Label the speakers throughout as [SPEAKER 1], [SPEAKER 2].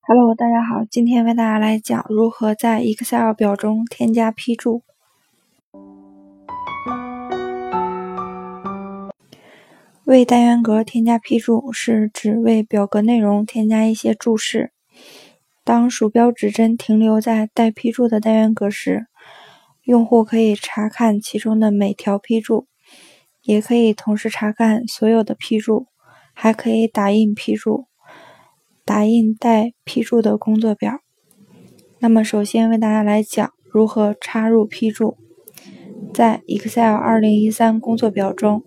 [SPEAKER 1] Hello，大家好，今天为大家来讲如何在 Excel 表中添加批注。为单元格添加批注，是指为表格内容添加一些注释。当鼠标指针停留在带批注的单元格时，用户可以查看其中的每条批注，也可以同时查看所有的批注，还可以打印批注。打印带批注的工作表。那么，首先为大家来讲如何插入批注。在 Excel 2013工作表中，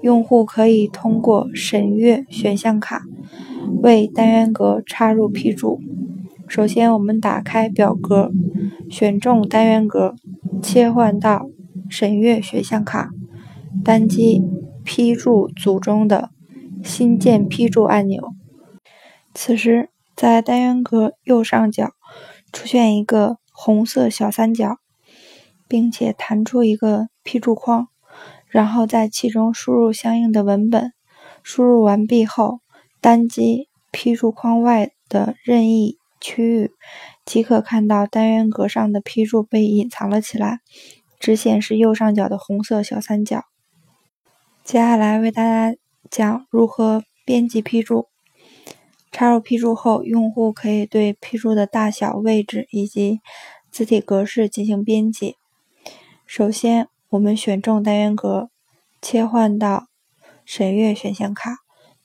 [SPEAKER 1] 用户可以通过审阅选项卡为单元格插入批注。首先，我们打开表格，选中单元格，切换到审阅选项卡，单击批注组中的新建批注按钮。此时，在单元格右上角出现一个红色小三角，并且弹出一个批注框，然后在其中输入相应的文本。输入完毕后，单击批注框外的任意区域，即可看到单元格上的批注被隐藏了起来，只显示右上角的红色小三角。接下来为大家讲如何编辑批注。插入批注后，用户可以对批注的大小、位置以及字体格式进行编辑。首先，我们选中单元格，切换到审阅选项卡，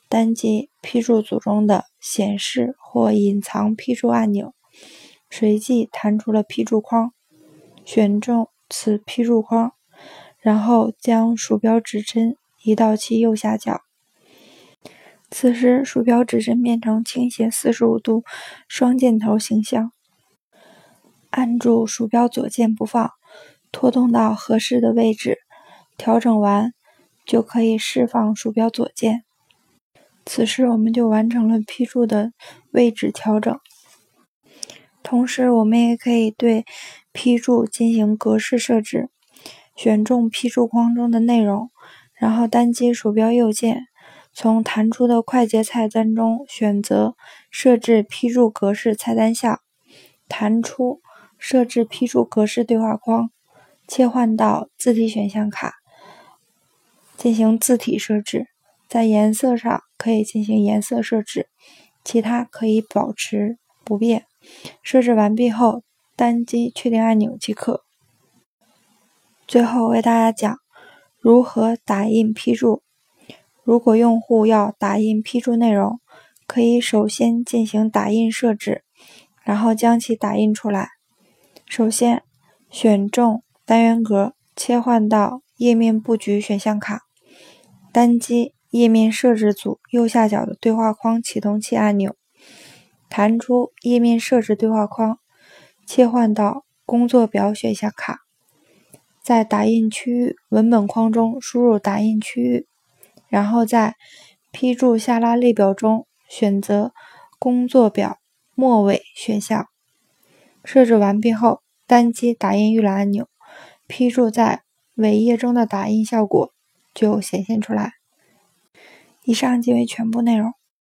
[SPEAKER 1] 单击批注组中的显示或隐藏批注按钮，随即弹出了批注框，选中此批注框，然后将鼠标指针移到其右下角。此时，鼠标指针变成倾斜四十五度双箭头形象。按住鼠标左键不放，拖动到合适的位置，调整完就可以释放鼠标左键。此时，我们就完成了批注的位置调整。同时，我们也可以对批注进行格式设置。选中批注框中的内容，然后单击鼠标右键。从弹出的快捷菜单中选择“设置批注格式”菜单项，弹出“设置批注格式”对话框，切换到字体选项卡，进行字体设置。在颜色上可以进行颜色设置，其他可以保持不变。设置完毕后，单击确定按钮即可。最后为大家讲如何打印批注。如果用户要打印批注内容，可以首先进行打印设置，然后将其打印出来。首先，选中单元格，切换到页面布局选项卡，单击页面设置组右下角的对话框启动器按钮，弹出页面设置对话框，切换到工作表选项卡，在打印区域文本框中输入打印区域。然后在批注下拉列表中选择工作表末尾选项，设置完毕后，单击打印预览按钮，批注在尾页中的打印效果就显现出来。以上即为全部内容。